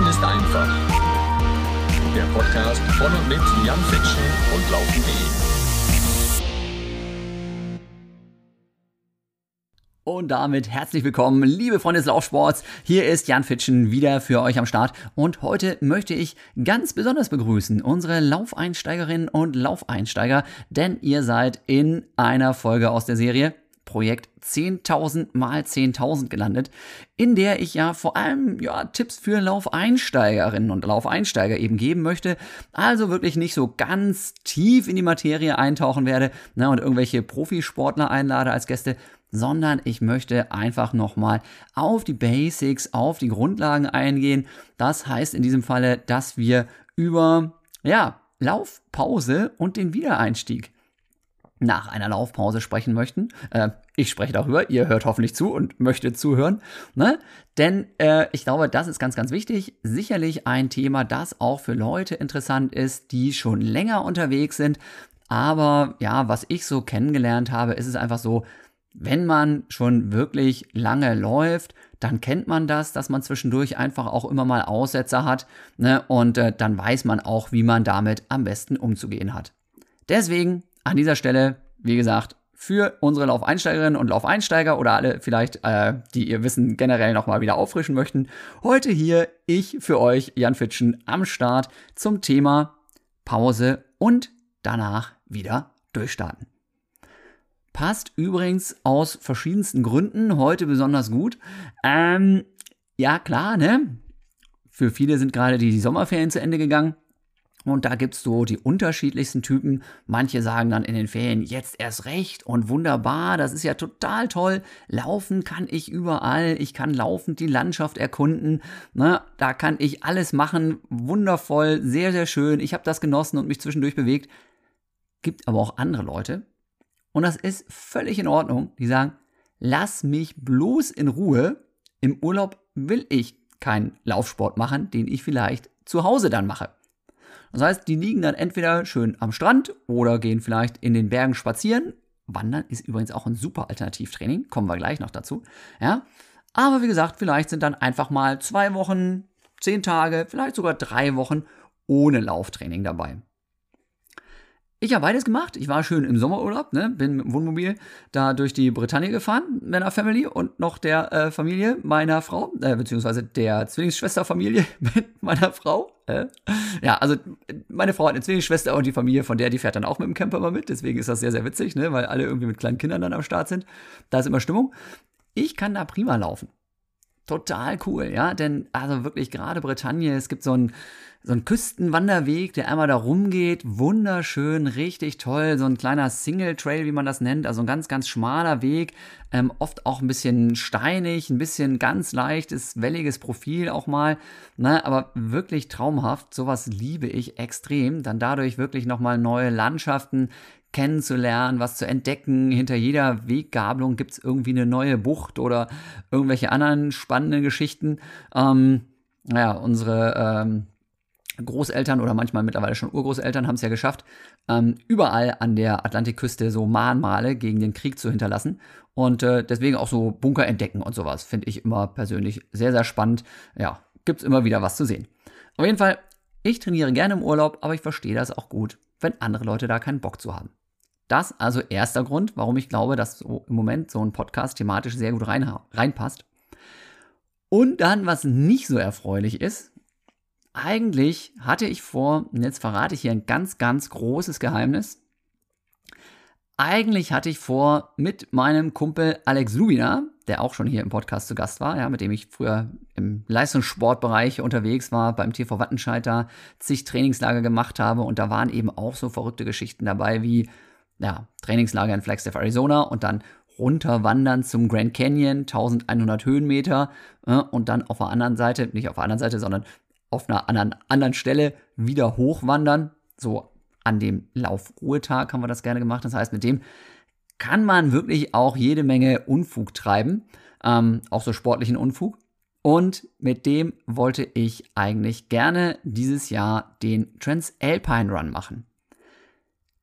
Laufen ist einfach. Der Podcast von und mit Jan Fitschen und Laufen.de. Und damit herzlich willkommen, liebe Freunde des Laufsports. Hier ist Jan Fitschen wieder für euch am Start. Und heute möchte ich ganz besonders begrüßen unsere Laufeinsteigerinnen und Laufeinsteiger, denn ihr seid in einer Folge aus der Serie Projekt 10.000 mal 10.000 gelandet, in der ich ja vor allem ja, Tipps für Laufeinsteigerinnen und Laufeinsteiger eben geben möchte. Also wirklich nicht so ganz tief in die Materie eintauchen werde ne, und irgendwelche Profisportler einlade als Gäste, sondern ich möchte einfach nochmal auf die Basics, auf die Grundlagen eingehen. Das heißt in diesem Falle, dass wir über, ja, Laufpause und den Wiedereinstieg nach einer Laufpause sprechen möchten. Äh, ich spreche darüber, ihr hört hoffentlich zu und möchtet zuhören. Ne? Denn äh, ich glaube, das ist ganz, ganz wichtig. Sicherlich ein Thema, das auch für Leute interessant ist, die schon länger unterwegs sind. Aber ja, was ich so kennengelernt habe, ist es einfach so, wenn man schon wirklich lange läuft, dann kennt man das, dass man zwischendurch einfach auch immer mal Aussetzer hat ne? und äh, dann weiß man auch, wie man damit am besten umzugehen hat. Deswegen an dieser Stelle, wie gesagt, für unsere Laufeinsteigerinnen und Laufeinsteiger oder alle vielleicht, äh, die ihr Wissen generell nochmal wieder auffrischen möchten, heute hier ich für euch, Jan Fitschen, am Start zum Thema Pause und danach wieder durchstarten. Passt übrigens aus verschiedensten Gründen heute besonders gut. Ähm, ja, klar, ne? Für viele sind gerade die Sommerferien zu Ende gegangen. Und da gibt's so die unterschiedlichsten Typen. Manche sagen dann in den Ferien, jetzt erst recht und wunderbar, das ist ja total toll. Laufen kann ich überall, ich kann laufend die Landschaft erkunden. Ne? Da kann ich alles machen, wundervoll, sehr, sehr schön. Ich habe das genossen und mich zwischendurch bewegt. Gibt aber auch andere Leute, und das ist völlig in Ordnung. Die sagen, lass mich bloß in Ruhe. Im Urlaub will ich keinen Laufsport machen, den ich vielleicht zu Hause dann mache. Das heißt, die liegen dann entweder schön am Strand oder gehen vielleicht in den Bergen spazieren. Wandern ist übrigens auch ein super Alternativtraining, kommen wir gleich noch dazu. Ja, aber wie gesagt, vielleicht sind dann einfach mal zwei Wochen, zehn Tage, vielleicht sogar drei Wochen ohne Lauftraining dabei. Ich habe beides gemacht. Ich war schön im Sommerurlaub, ne? bin mit dem Wohnmobil da durch die Bretagne gefahren meiner Family und noch der äh, Familie meiner Frau, äh, beziehungsweise der Zwillingsschwesterfamilie mit meiner Frau. Äh. Ja, also meine Frau hat eine Zwillingsschwester und die Familie von der, die fährt dann auch mit dem Camper immer mit. Deswegen ist das sehr, sehr witzig, ne? weil alle irgendwie mit kleinen Kindern dann am Start sind. Da ist immer Stimmung. Ich kann da prima laufen. Total cool, ja, denn also wirklich gerade Bretagne, es gibt so ein so ein Küstenwanderweg, der einmal da rumgeht. Wunderschön, richtig toll. So ein kleiner Single Trail, wie man das nennt. Also ein ganz, ganz schmaler Weg. Ähm, oft auch ein bisschen steinig, ein bisschen ganz leichtes, welliges Profil auch mal. Ne? Aber wirklich traumhaft. Sowas liebe ich extrem. Dann dadurch wirklich nochmal neue Landschaften kennenzulernen, was zu entdecken. Hinter jeder Weggabelung gibt es irgendwie eine neue Bucht oder irgendwelche anderen spannenden Geschichten. Ähm, naja, unsere ähm, Großeltern oder manchmal mittlerweile schon Urgroßeltern haben es ja geschafft, ähm, überall an der Atlantikküste so Mahnmale gegen den Krieg zu hinterlassen. Und äh, deswegen auch so Bunker entdecken und sowas finde ich immer persönlich sehr, sehr spannend. Ja, gibt es immer wieder was zu sehen. Auf jeden Fall, ich trainiere gerne im Urlaub, aber ich verstehe das auch gut, wenn andere Leute da keinen Bock zu haben. Das also erster Grund, warum ich glaube, dass so im Moment so ein Podcast thematisch sehr gut rein, reinpasst. Und dann, was nicht so erfreulich ist, eigentlich hatte ich vor, und jetzt verrate ich hier ein ganz, ganz großes Geheimnis. Eigentlich hatte ich vor, mit meinem Kumpel Alex Lubina, der auch schon hier im Podcast zu Gast war, ja, mit dem ich früher im Leistungssportbereich unterwegs war, beim TV Wattenscheid zig Trainingslager gemacht habe und da waren eben auch so verrückte Geschichten dabei wie, ja, Trainingslager in Flagstaff, Arizona und dann runterwandern zum Grand Canyon, 1100 Höhenmeter äh, und dann auf der anderen Seite, nicht auf der anderen Seite, sondern auf einer anderen, anderen Stelle wieder hochwandern. So an dem Laufruhetag haben wir das gerne gemacht. Das heißt, mit dem kann man wirklich auch jede Menge Unfug treiben, ähm, auch so sportlichen Unfug. Und mit dem wollte ich eigentlich gerne dieses Jahr den Transalpine Run machen.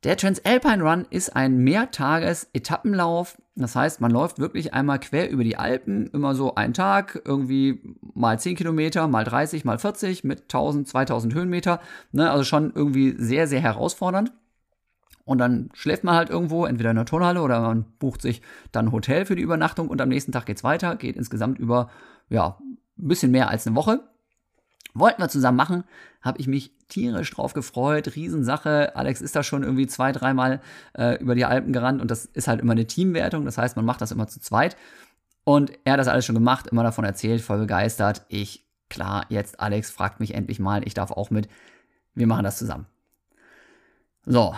Der Transalpine Run ist ein Mehrtages-Etappenlauf Das heißt, man läuft wirklich einmal quer über die Alpen, immer so einen Tag, irgendwie mal 10 Kilometer, mal 30, mal 40 mit 1000, 2000 Höhenmeter. Ne? Also schon irgendwie sehr, sehr herausfordernd. Und dann schläft man halt irgendwo, entweder in der Turnhalle oder man bucht sich dann ein Hotel für die Übernachtung und am nächsten Tag geht's weiter, geht insgesamt über, ja, ein bisschen mehr als eine Woche. Wollten wir zusammen machen, habe ich mich tierisch drauf gefreut, Riesensache. Alex ist da schon irgendwie zwei, dreimal äh, über die Alpen gerannt und das ist halt immer eine Teamwertung, das heißt, man macht das immer zu zweit. Und er hat das alles schon gemacht, immer davon erzählt, voll begeistert. Ich, klar, jetzt Alex fragt mich endlich mal, ich darf auch mit. Wir machen das zusammen. So,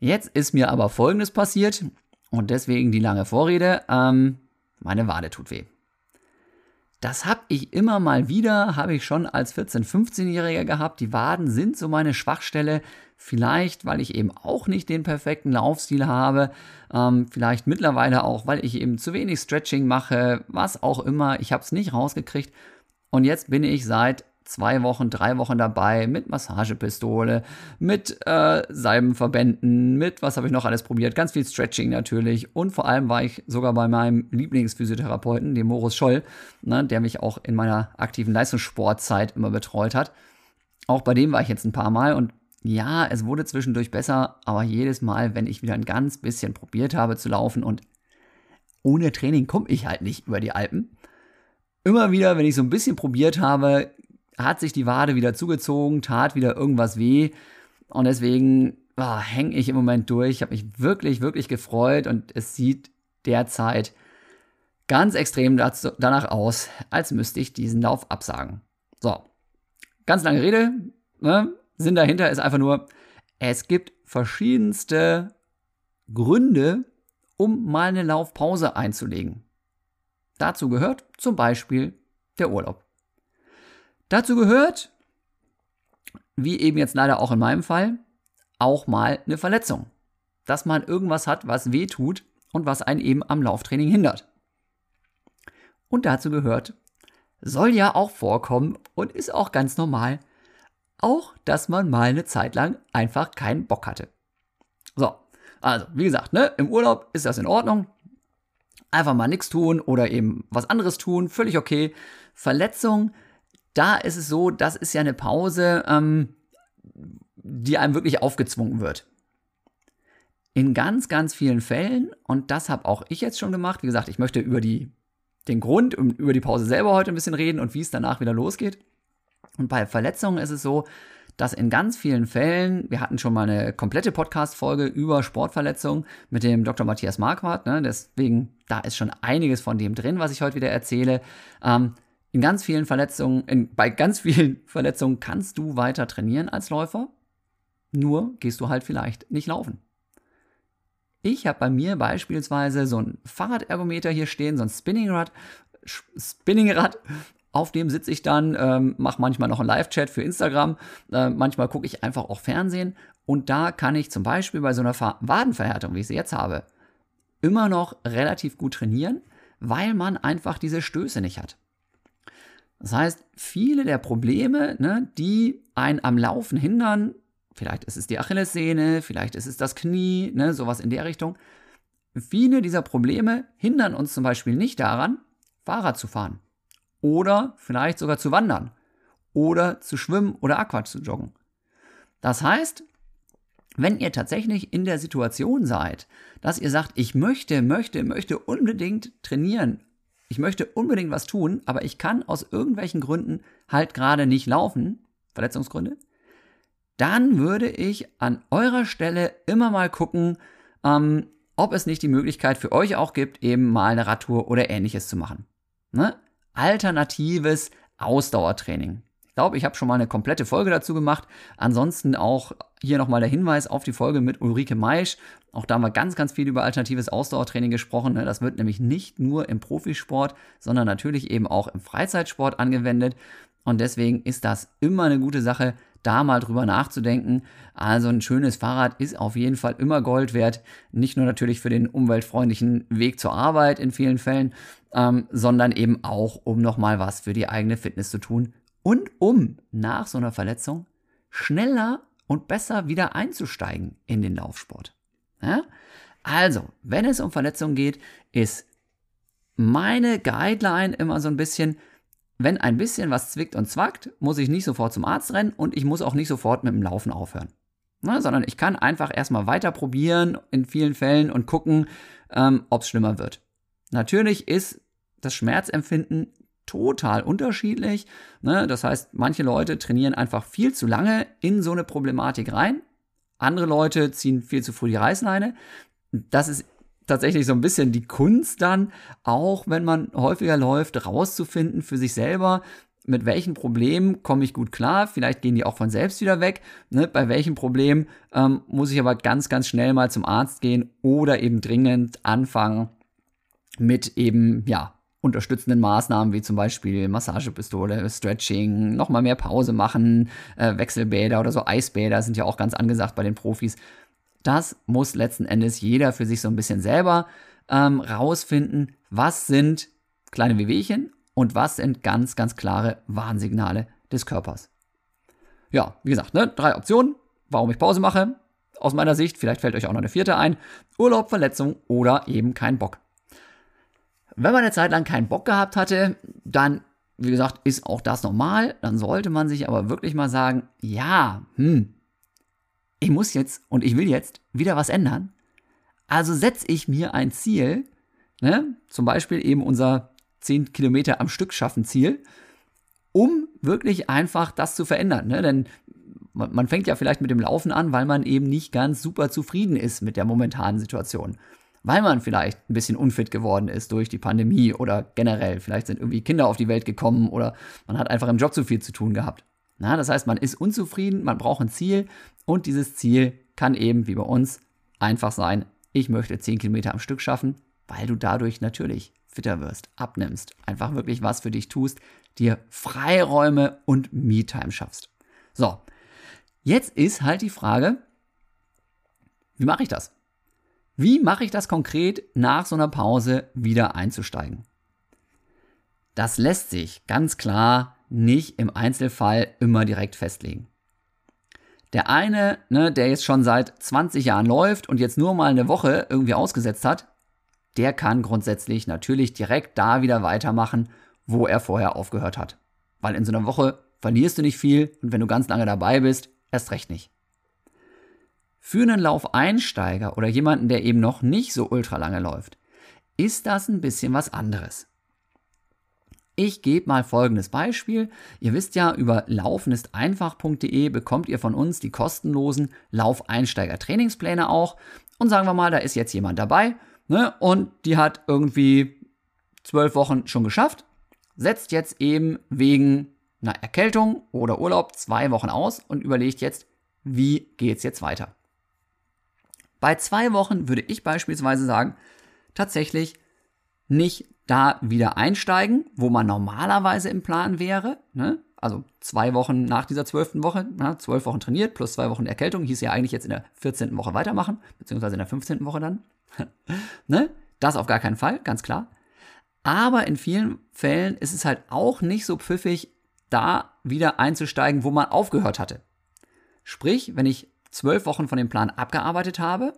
Jetzt ist mir aber Folgendes passiert und deswegen die lange Vorrede. Ähm, meine Wade tut weh. Das habe ich immer mal wieder, habe ich schon als 14-, 15-Jähriger gehabt. Die Waden sind so meine Schwachstelle. Vielleicht, weil ich eben auch nicht den perfekten Laufstil habe. Ähm, vielleicht mittlerweile auch, weil ich eben zu wenig Stretching mache. Was auch immer. Ich habe es nicht rausgekriegt. Und jetzt bin ich seit zwei Wochen, drei Wochen dabei mit Massagepistole, mit äh, Salbenverbänden, mit was habe ich noch alles probiert, ganz viel Stretching natürlich und vor allem war ich sogar bei meinem Lieblingsphysiotherapeuten, dem Morus Scholl, ne, der mich auch in meiner aktiven Leistungssportzeit immer betreut hat. Auch bei dem war ich jetzt ein paar Mal und ja, es wurde zwischendurch besser, aber jedes Mal, wenn ich wieder ein ganz bisschen probiert habe zu laufen und ohne Training komme ich halt nicht über die Alpen. Immer wieder, wenn ich so ein bisschen probiert habe, hat sich die Wade wieder zugezogen, tat wieder irgendwas weh. Und deswegen oh, ah, hänge ich im Moment durch. Ich habe mich wirklich, wirklich gefreut und es sieht derzeit ganz extrem dazu, danach aus, als müsste ich diesen Lauf absagen. So, ganz lange Rede. Ne? Sinn dahinter ist einfach nur, es gibt verschiedenste Gründe, um mal eine Laufpause einzulegen. Dazu gehört zum Beispiel der Urlaub. Dazu gehört, wie eben jetzt leider auch in meinem Fall, auch mal eine Verletzung. Dass man irgendwas hat, was weh tut und was einen eben am Lauftraining hindert. Und dazu gehört, soll ja auch vorkommen und ist auch ganz normal, auch dass man mal eine Zeit lang einfach keinen Bock hatte. So, also wie gesagt, ne, im Urlaub ist das in Ordnung. Einfach mal nichts tun oder eben was anderes tun, völlig okay. Verletzung da ist es so, das ist ja eine Pause, ähm, die einem wirklich aufgezwungen wird. In ganz, ganz vielen Fällen, und das habe auch ich jetzt schon gemacht, wie gesagt, ich möchte über die, den Grund und über die Pause selber heute ein bisschen reden und wie es danach wieder losgeht. Und bei Verletzungen ist es so, dass in ganz vielen Fällen, wir hatten schon mal eine komplette Podcast-Folge über Sportverletzungen mit dem Dr. Matthias Marquardt, ne, deswegen, da ist schon einiges von dem drin, was ich heute wieder erzähle. Ähm, in ganz vielen Verletzungen, in, bei ganz vielen Verletzungen kannst du weiter trainieren als Läufer, nur gehst du halt vielleicht nicht laufen. Ich habe bei mir beispielsweise so ein Fahrradergometer hier stehen, so ein Spinningrad, Spinningrad, auf dem sitze ich dann, ähm, mache manchmal noch einen Live-Chat für Instagram, äh, manchmal gucke ich einfach auch Fernsehen und da kann ich zum Beispiel bei so einer Wadenverhärtung, wie ich sie jetzt habe, immer noch relativ gut trainieren, weil man einfach diese Stöße nicht hat. Das heißt, viele der Probleme, ne, die einen am Laufen hindern, vielleicht ist es die Achillessehne, vielleicht ist es das Knie, ne, sowas in der Richtung. Viele dieser Probleme hindern uns zum Beispiel nicht daran, Fahrrad zu fahren oder vielleicht sogar zu wandern oder zu schwimmen oder Aqua zu joggen. Das heißt, wenn ihr tatsächlich in der Situation seid, dass ihr sagt, ich möchte, möchte, möchte unbedingt trainieren, ich möchte unbedingt was tun, aber ich kann aus irgendwelchen Gründen halt gerade nicht laufen, Verletzungsgründe, dann würde ich an eurer Stelle immer mal gucken, ähm, ob es nicht die Möglichkeit für euch auch gibt, eben mal eine Radtour oder ähnliches zu machen. Ne? Alternatives Ausdauertraining. Ich glaube, ich habe schon mal eine komplette Folge dazu gemacht. Ansonsten auch hier nochmal der Hinweis auf die Folge mit Ulrike Meisch. Auch da haben wir ganz, ganz viel über alternatives Ausdauertraining gesprochen. Ne? Das wird nämlich nicht nur im Profisport, sondern natürlich eben auch im Freizeitsport angewendet. Und deswegen ist das immer eine gute Sache, da mal drüber nachzudenken. Also ein schönes Fahrrad ist auf jeden Fall immer Gold wert. Nicht nur natürlich für den umweltfreundlichen Weg zur Arbeit in vielen Fällen, ähm, sondern eben auch, um nochmal was für die eigene Fitness zu tun und um nach so einer Verletzung schneller und besser wieder einzusteigen in den Laufsport. Ja? Also, wenn es um Verletzungen geht, ist meine Guideline immer so ein bisschen, wenn ein bisschen was zwickt und zwackt, muss ich nicht sofort zum Arzt rennen und ich muss auch nicht sofort mit dem Laufen aufhören. Ne, sondern ich kann einfach erstmal weiter probieren in vielen Fällen und gucken, ähm, ob es schlimmer wird. Natürlich ist das Schmerzempfinden total unterschiedlich. Ne? Das heißt, manche Leute trainieren einfach viel zu lange in so eine Problematik rein. Andere Leute ziehen viel zu früh die Reißleine. Das ist tatsächlich so ein bisschen die Kunst dann, auch wenn man häufiger läuft, rauszufinden für sich selber, mit welchen Problemen komme ich gut klar. Vielleicht gehen die auch von selbst wieder weg. Ne? Bei welchen Problemen ähm, muss ich aber ganz, ganz schnell mal zum Arzt gehen oder eben dringend anfangen mit eben, ja, unterstützenden Maßnahmen wie zum Beispiel Massagepistole, Stretching, nochmal mehr Pause machen, äh, Wechselbäder oder so Eisbäder sind ja auch ganz angesagt bei den Profis. Das muss letzten Endes jeder für sich so ein bisschen selber ähm, rausfinden, was sind kleine Wehwehchen und was sind ganz, ganz klare Warnsignale des Körpers. Ja, wie gesagt, ne, drei Optionen, warum ich Pause mache. Aus meiner Sicht, vielleicht fällt euch auch noch eine vierte ein. Urlaub, Verletzung oder eben kein Bock. Wenn man eine Zeit lang keinen Bock gehabt hatte, dann, wie gesagt, ist auch das normal. Dann sollte man sich aber wirklich mal sagen, ja, hm, ich muss jetzt und ich will jetzt wieder was ändern. Also setze ich mir ein Ziel, ne, zum Beispiel eben unser 10 Kilometer am Stück schaffen Ziel, um wirklich einfach das zu verändern. Ne? Denn man, man fängt ja vielleicht mit dem Laufen an, weil man eben nicht ganz super zufrieden ist mit der momentanen Situation weil man vielleicht ein bisschen unfit geworden ist durch die Pandemie oder generell. Vielleicht sind irgendwie Kinder auf die Welt gekommen oder man hat einfach im Job zu viel zu tun gehabt. Na, das heißt, man ist unzufrieden, man braucht ein Ziel und dieses Ziel kann eben wie bei uns einfach sein, ich möchte 10 Kilometer am Stück schaffen, weil du dadurch natürlich fitter wirst, abnimmst, einfach wirklich was für dich tust, dir Freiräume und Me-Time schaffst. So, jetzt ist halt die Frage, wie mache ich das? Wie mache ich das konkret nach so einer Pause wieder einzusteigen? Das lässt sich ganz klar nicht im Einzelfall immer direkt festlegen. Der eine, ne, der jetzt schon seit 20 Jahren läuft und jetzt nur mal eine Woche irgendwie ausgesetzt hat, der kann grundsätzlich natürlich direkt da wieder weitermachen, wo er vorher aufgehört hat. Weil in so einer Woche verlierst du nicht viel und wenn du ganz lange dabei bist, erst recht nicht. Für einen Laufeinsteiger oder jemanden, der eben noch nicht so ultra lange läuft, ist das ein bisschen was anderes. Ich gebe mal folgendes Beispiel. Ihr wisst ja, über laufenisteinfach.de bekommt ihr von uns die kostenlosen Laufeinsteiger-Trainingspläne auch. Und sagen wir mal, da ist jetzt jemand dabei ne, und die hat irgendwie zwölf Wochen schon geschafft, setzt jetzt eben wegen einer Erkältung oder Urlaub zwei Wochen aus und überlegt jetzt, wie geht es jetzt weiter. Bei zwei Wochen würde ich beispielsweise sagen, tatsächlich nicht da wieder einsteigen, wo man normalerweise im Plan wäre. Ne? Also zwei Wochen nach dieser zwölften Woche, na, zwölf Wochen trainiert plus zwei Wochen Erkältung, hieß ja eigentlich jetzt in der 14. Woche weitermachen, beziehungsweise in der 15. Woche dann. ne? Das auf gar keinen Fall, ganz klar. Aber in vielen Fällen ist es halt auch nicht so pfiffig, da wieder einzusteigen, wo man aufgehört hatte. Sprich, wenn ich zwölf Wochen von dem Plan abgearbeitet habe,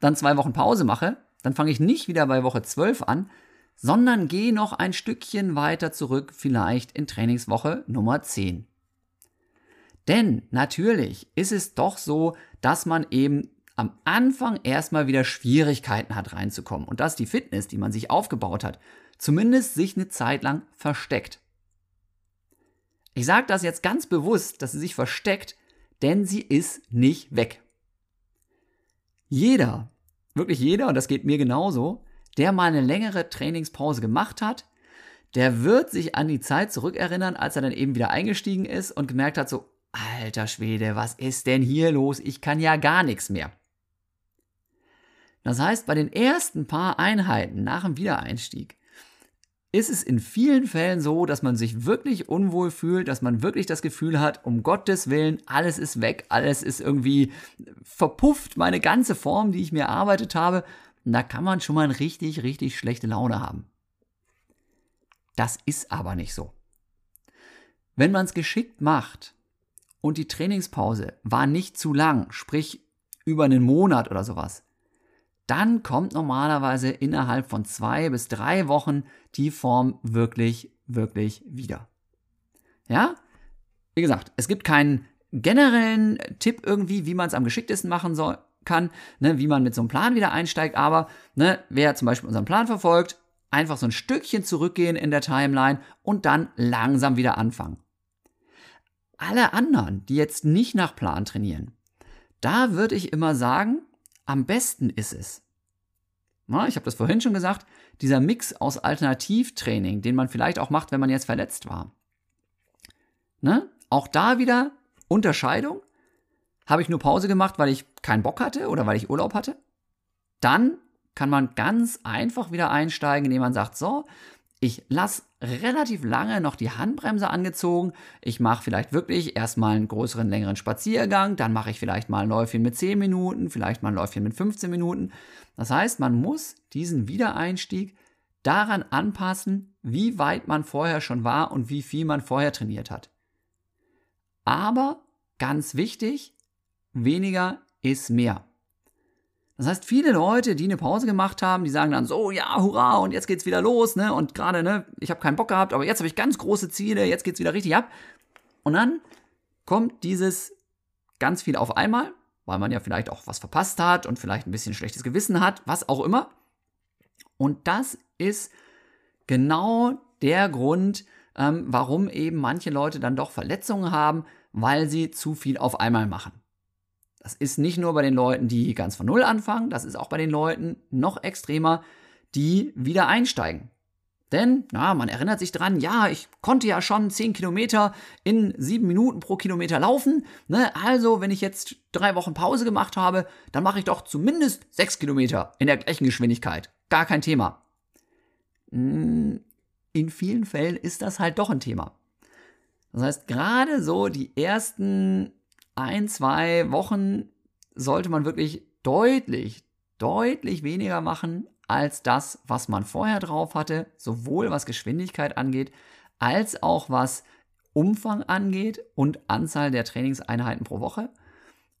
dann zwei Wochen Pause mache, dann fange ich nicht wieder bei Woche 12 an, sondern gehe noch ein Stückchen weiter zurück, vielleicht in Trainingswoche Nummer 10. Denn natürlich ist es doch so, dass man eben am Anfang erstmal wieder Schwierigkeiten hat reinzukommen und dass die Fitness, die man sich aufgebaut hat, zumindest sich eine Zeit lang versteckt. Ich sage das jetzt ganz bewusst, dass sie sich versteckt, denn sie ist nicht weg. Jeder, wirklich jeder, und das geht mir genauso, der mal eine längere Trainingspause gemacht hat, der wird sich an die Zeit zurückerinnern, als er dann eben wieder eingestiegen ist und gemerkt hat, so, alter Schwede, was ist denn hier los? Ich kann ja gar nichts mehr. Das heißt, bei den ersten paar Einheiten nach dem Wiedereinstieg ist es in vielen Fällen so, dass man sich wirklich unwohl fühlt, dass man wirklich das Gefühl hat, um Gottes Willen, alles ist weg, alles ist irgendwie verpufft, meine ganze Form, die ich mir erarbeitet habe. Und da kann man schon mal eine richtig, richtig schlechte Laune haben. Das ist aber nicht so. Wenn man es geschickt macht und die Trainingspause war nicht zu lang, sprich über einen Monat oder sowas, dann kommt normalerweise innerhalb von zwei bis drei Wochen die Form wirklich, wirklich wieder. Ja? Wie gesagt, es gibt keinen generellen Tipp irgendwie, wie man es am geschicktesten machen soll, kann, ne, wie man mit so einem Plan wieder einsteigt, aber ne, wer zum Beispiel unseren Plan verfolgt, einfach so ein Stückchen zurückgehen in der Timeline und dann langsam wieder anfangen. Alle anderen, die jetzt nicht nach Plan trainieren, da würde ich immer sagen, am besten ist es. Na, ich habe das vorhin schon gesagt, dieser Mix aus Alternativtraining, den man vielleicht auch macht, wenn man jetzt verletzt war. Ne? Auch da wieder Unterscheidung. Habe ich nur Pause gemacht, weil ich keinen Bock hatte oder weil ich Urlaub hatte? Dann kann man ganz einfach wieder einsteigen, indem man sagt, so, ich lasse relativ lange noch die Handbremse angezogen. Ich mache vielleicht wirklich erstmal einen größeren, längeren Spaziergang. Dann mache ich vielleicht mal ein Läufchen mit 10 Minuten, vielleicht mal ein Läufchen mit 15 Minuten. Das heißt, man muss diesen Wiedereinstieg daran anpassen, wie weit man vorher schon war und wie viel man vorher trainiert hat. Aber ganz wichtig, weniger ist mehr. Das heißt, viele Leute, die eine Pause gemacht haben, die sagen dann so, ja, hurra, und jetzt geht's wieder los, ne? Und gerade, ne, ich habe keinen Bock gehabt, aber jetzt habe ich ganz große Ziele, jetzt geht's wieder richtig ab. Und dann kommt dieses ganz viel auf einmal, weil man ja vielleicht auch was verpasst hat und vielleicht ein bisschen schlechtes Gewissen hat, was auch immer. Und das ist genau der Grund, ähm, warum eben manche Leute dann doch Verletzungen haben, weil sie zu viel auf einmal machen. Das ist nicht nur bei den Leuten, die ganz von Null anfangen, das ist auch bei den Leuten noch extremer, die wieder einsteigen. Denn, na, man erinnert sich dran, ja, ich konnte ja schon 10 Kilometer in 7 Minuten pro Kilometer laufen. Ne? Also, wenn ich jetzt drei Wochen Pause gemacht habe, dann mache ich doch zumindest 6 Kilometer in der gleichen Geschwindigkeit. Gar kein Thema. Hm, in vielen Fällen ist das halt doch ein Thema. Das heißt, gerade so die ersten ein, zwei Wochen sollte man wirklich deutlich, deutlich weniger machen als das, was man vorher drauf hatte, sowohl was Geschwindigkeit angeht, als auch was Umfang angeht und Anzahl der Trainingseinheiten pro Woche.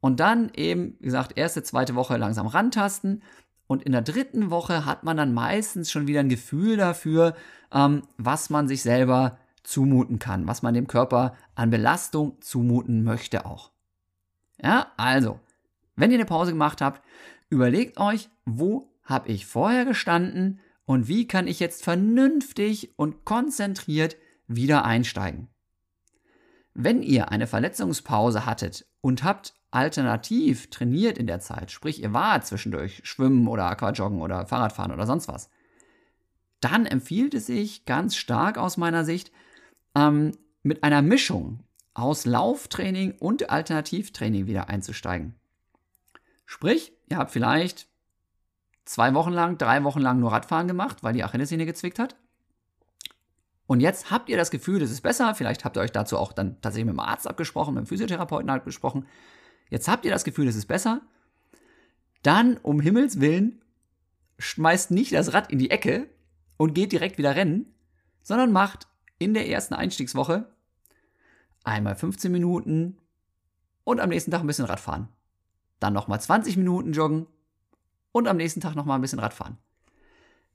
Und dann eben, wie gesagt, erste, zweite Woche langsam rantasten. Und in der dritten Woche hat man dann meistens schon wieder ein Gefühl dafür, ähm, was man sich selber zumuten kann, was man dem Körper an Belastung zumuten möchte auch. Ja, also, wenn ihr eine Pause gemacht habt, überlegt euch, wo habe ich vorher gestanden und wie kann ich jetzt vernünftig und konzentriert wieder einsteigen. Wenn ihr eine Verletzungspause hattet und habt alternativ trainiert in der Zeit, sprich ihr wart zwischendurch Schwimmen oder Aquajoggen oder Fahrradfahren oder sonst was, dann empfiehlt es sich ganz stark aus meiner Sicht, ähm, mit einer Mischung aus Lauftraining und Alternativtraining wieder einzusteigen. Sprich, ihr habt vielleicht zwei Wochen lang, drei Wochen lang nur Radfahren gemacht, weil die Achillessehne gezwickt hat. Und jetzt habt ihr das Gefühl, es ist besser. Vielleicht habt ihr euch dazu auch dann tatsächlich mit dem Arzt abgesprochen, mit dem Physiotherapeuten halt besprochen. Jetzt habt ihr das Gefühl, es ist besser. Dann, um Himmels Willen, schmeißt nicht das Rad in die Ecke und geht direkt wieder rennen, sondern macht in der ersten Einstiegswoche einmal 15 Minuten und am nächsten Tag ein bisschen Radfahren. Dann nochmal 20 Minuten joggen und am nächsten Tag nochmal ein bisschen Radfahren.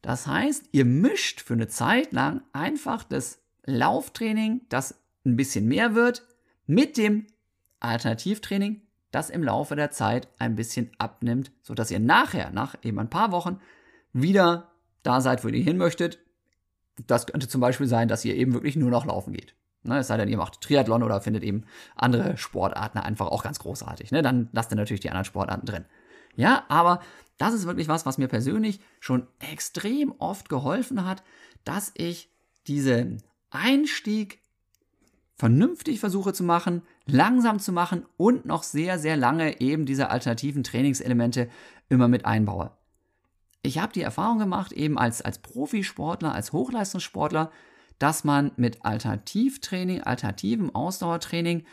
Das heißt, ihr mischt für eine Zeit lang einfach das Lauftraining, das ein bisschen mehr wird, mit dem Alternativtraining, das im Laufe der Zeit ein bisschen abnimmt, sodass ihr nachher, nach eben ein paar Wochen, wieder da seid, wo ihr hin möchtet. Das könnte zum Beispiel sein, dass ihr eben wirklich nur noch laufen geht. Ne, es sei denn, ihr macht Triathlon oder findet eben andere Sportarten einfach auch ganz großartig. Ne? Dann lasst ihr natürlich die anderen Sportarten drin. Ja, aber das ist wirklich was, was mir persönlich schon extrem oft geholfen hat, dass ich diesen Einstieg vernünftig versuche zu machen, langsam zu machen und noch sehr, sehr lange eben diese alternativen Trainingselemente immer mit einbaue. Ich habe die Erfahrung gemacht, eben als, als Profisportler, als Hochleistungssportler, dass man mit Alternativtraining, alternativem Ausdauertraining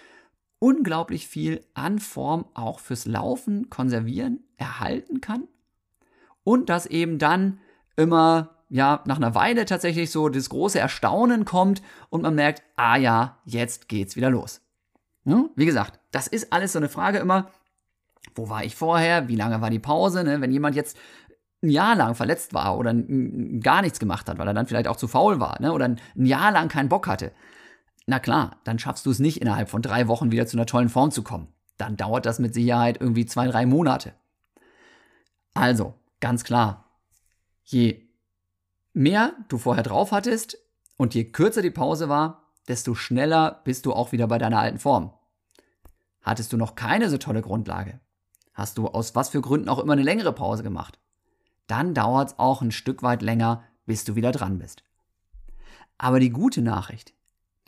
unglaublich viel an Form auch fürs Laufen konservieren, erhalten kann. Und dass eben dann immer, ja, nach einer Weile tatsächlich so das große Erstaunen kommt und man merkt, ah ja, jetzt geht's wieder los. Ne? Wie gesagt, das ist alles so eine Frage immer, wo war ich vorher, wie lange war die Pause, ne? wenn jemand jetzt ein Jahr lang verletzt war oder gar nichts gemacht hat, weil er dann vielleicht auch zu faul war ne? oder ein Jahr lang keinen Bock hatte, na klar, dann schaffst du es nicht innerhalb von drei Wochen wieder zu einer tollen Form zu kommen. Dann dauert das mit Sicherheit irgendwie zwei, drei Monate. Also, ganz klar, je mehr du vorher drauf hattest und je kürzer die Pause war, desto schneller bist du auch wieder bei deiner alten Form. Hattest du noch keine so tolle Grundlage, hast du aus was für Gründen auch immer eine längere Pause gemacht, dann dauert es auch ein Stück weit länger, bis du wieder dran bist. Aber die gute Nachricht,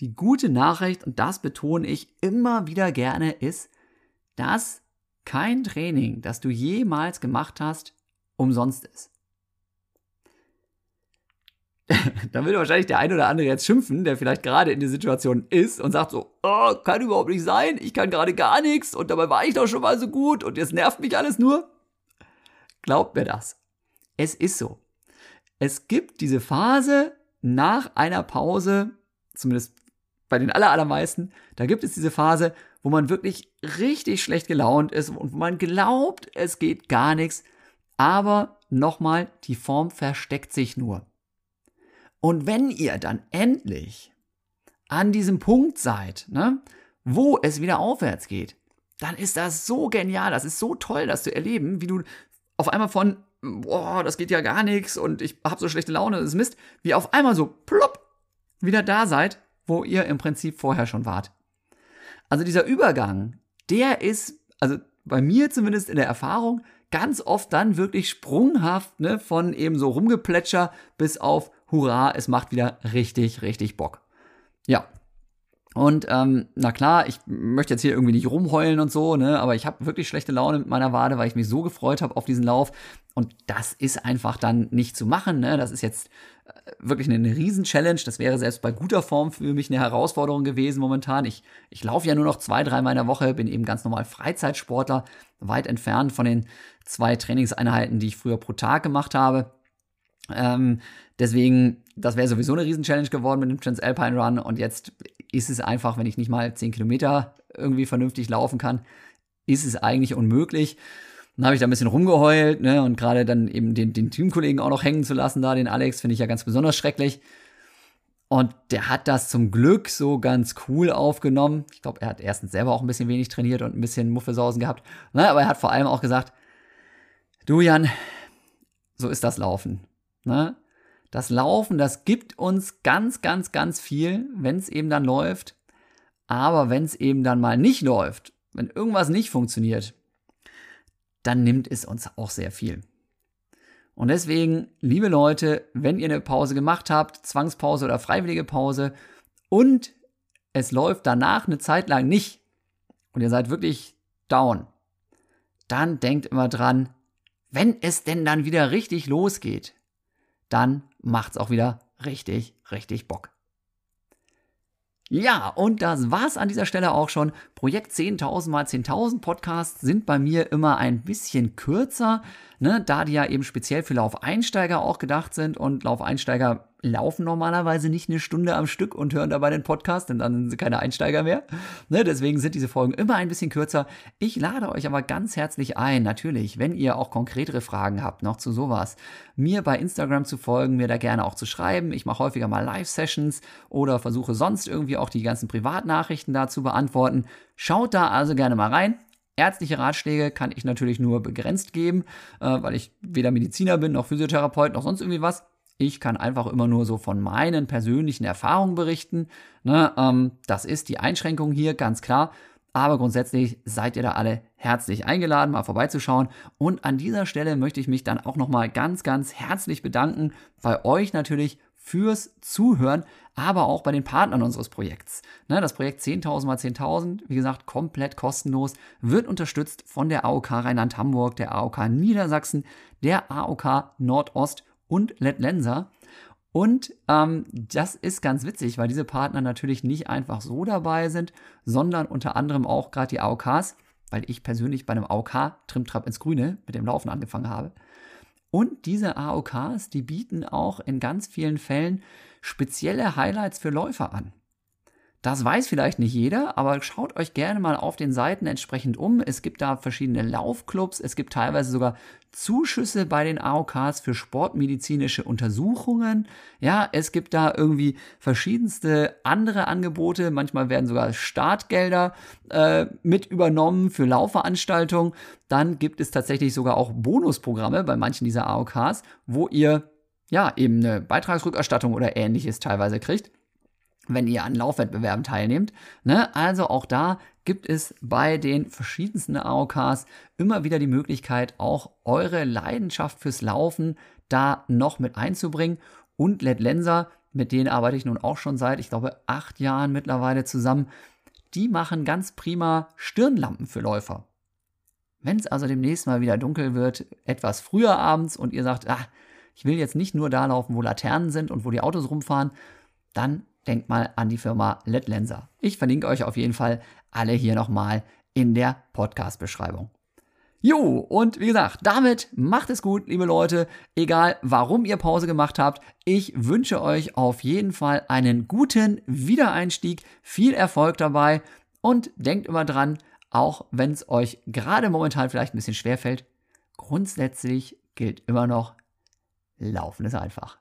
die gute Nachricht, und das betone ich immer wieder gerne, ist, dass kein Training, das du jemals gemacht hast, umsonst ist. da würde wahrscheinlich der ein oder andere jetzt schimpfen, der vielleicht gerade in der Situation ist und sagt so, oh, kann überhaupt nicht sein, ich kann gerade gar nichts und dabei war ich doch schon mal so gut und jetzt nervt mich alles nur. Glaubt mir das. Es ist so. Es gibt diese Phase nach einer Pause, zumindest bei den allermeisten, da gibt es diese Phase, wo man wirklich richtig schlecht gelaunt ist und wo man glaubt, es geht gar nichts. Aber nochmal, die Form versteckt sich nur. Und wenn ihr dann endlich an diesem Punkt seid, ne, wo es wieder aufwärts geht, dann ist das so genial, das ist so toll, das zu erleben, wie du auf einmal von, boah, das geht ja gar nichts und ich habe so schlechte Laune, das ist Mist, wie auf einmal so plopp wieder da seid, wo ihr im Prinzip vorher schon wart. Also dieser Übergang, der ist, also bei mir zumindest in der Erfahrung, ganz oft dann wirklich sprunghaft, ne, von eben so Rumgeplätscher bis auf Hurra, es macht wieder richtig, richtig Bock. Und ähm, na klar, ich möchte jetzt hier irgendwie nicht rumheulen und so, ne, aber ich habe wirklich schlechte Laune mit meiner Wade, weil ich mich so gefreut habe auf diesen Lauf. Und das ist einfach dann nicht zu machen. Ne? Das ist jetzt äh, wirklich eine, eine Riesen-Challenge. Das wäre selbst bei guter Form für mich eine Herausforderung gewesen momentan. Ich, ich laufe ja nur noch zwei, dreimal in der Woche, bin eben ganz normal Freizeitsportler, weit entfernt von den zwei Trainingseinheiten, die ich früher pro Tag gemacht habe. Ähm, deswegen, das wäre sowieso eine Riesen-Challenge geworden mit dem Transalpine Run. Und jetzt ist es einfach, wenn ich nicht mal 10 Kilometer irgendwie vernünftig laufen kann, ist es eigentlich unmöglich. Dann habe ich da ein bisschen rumgeheult, ne, und gerade dann eben den, den Teamkollegen auch noch hängen zu lassen, da den Alex, finde ich ja ganz besonders schrecklich. Und der hat das zum Glück so ganz cool aufgenommen. Ich glaube, er hat erstens selber auch ein bisschen wenig trainiert und ein bisschen Muffelsausen gehabt. Ne, aber er hat vor allem auch gesagt, du Jan, so ist das Laufen. Ne? Das Laufen, das gibt uns ganz, ganz, ganz viel, wenn es eben dann läuft. Aber wenn es eben dann mal nicht läuft, wenn irgendwas nicht funktioniert, dann nimmt es uns auch sehr viel. Und deswegen, liebe Leute, wenn ihr eine Pause gemacht habt, Zwangspause oder freiwillige Pause, und es läuft danach eine Zeit lang nicht, und ihr seid wirklich down, dann denkt immer dran, wenn es denn dann wieder richtig losgeht, dann macht's auch wieder richtig, richtig Bock. Ja, und das war's an dieser Stelle auch schon. Projekt 10.000 mal 10.000 Podcasts sind bei mir immer ein bisschen kürzer, ne, da die ja eben speziell für Laufeinsteiger auch gedacht sind und Laufeinsteiger laufen normalerweise nicht eine Stunde am Stück und hören dabei den Podcast, denn dann sind sie keine Einsteiger mehr. Ne, deswegen sind diese Folgen immer ein bisschen kürzer. Ich lade euch aber ganz herzlich ein, natürlich, wenn ihr auch konkretere Fragen habt, noch zu sowas, mir bei Instagram zu folgen, mir da gerne auch zu schreiben. Ich mache häufiger mal Live-Sessions oder versuche sonst irgendwie auch die ganzen Privatnachrichten da zu beantworten. Schaut da also gerne mal rein. Ärztliche Ratschläge kann ich natürlich nur begrenzt geben, äh, weil ich weder Mediziner bin, noch Physiotherapeut, noch sonst irgendwie was. Ich kann einfach immer nur so von meinen persönlichen Erfahrungen berichten. Ne, ähm, das ist die Einschränkung hier, ganz klar. Aber grundsätzlich seid ihr da alle herzlich eingeladen, mal vorbeizuschauen. Und an dieser Stelle möchte ich mich dann auch nochmal ganz, ganz herzlich bedanken bei euch natürlich fürs Zuhören, aber auch bei den Partnern unseres Projekts. Ne, das Projekt 10.000 mal 10.000, wie gesagt, komplett kostenlos, wird unterstützt von der AOK Rheinland-Hamburg, der AOK Niedersachsen, der AOK Nordost und Letlenser. Und ähm, das ist ganz witzig, weil diese Partner natürlich nicht einfach so dabei sind, sondern unter anderem auch gerade die AOKs, weil ich persönlich bei einem AOK Trimtrap ins Grüne mit dem Laufen angefangen habe. Und diese AOKs, die bieten auch in ganz vielen Fällen spezielle Highlights für Läufer an. Das weiß vielleicht nicht jeder, aber schaut euch gerne mal auf den Seiten entsprechend um. Es gibt da verschiedene Laufclubs, es gibt teilweise sogar Zuschüsse bei den AOKs für sportmedizinische Untersuchungen. Ja, es gibt da irgendwie verschiedenste andere Angebote. Manchmal werden sogar Startgelder äh, mit übernommen für Laufveranstaltungen. Dann gibt es tatsächlich sogar auch Bonusprogramme bei manchen dieser AOKs, wo ihr ja eben eine Beitragsrückerstattung oder ähnliches teilweise kriegt wenn ihr an Laufwettbewerben teilnehmt. Ne? Also auch da gibt es bei den verschiedensten AOKs immer wieder die Möglichkeit, auch eure Leidenschaft fürs Laufen da noch mit einzubringen. Und Led Lenser, mit denen arbeite ich nun auch schon seit, ich glaube, acht Jahren mittlerweile zusammen. Die machen ganz prima Stirnlampen für Läufer. Wenn es also demnächst mal wieder dunkel wird, etwas früher abends und ihr sagt, ah, ich will jetzt nicht nur da laufen, wo Laternen sind und wo die Autos rumfahren, dann denkt mal an die Firma Letlenser. Ich verlinke euch auf jeden Fall alle hier nochmal in der Podcast-Beschreibung. Jo, und wie gesagt, damit macht es gut, liebe Leute. Egal, warum ihr Pause gemacht habt, ich wünsche euch auf jeden Fall einen guten Wiedereinstieg, viel Erfolg dabei und denkt immer dran, auch wenn es euch gerade momentan vielleicht ein bisschen schwer fällt, grundsätzlich gilt immer noch, Laufen ist einfach.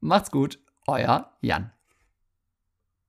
Macht's gut, euer Jan.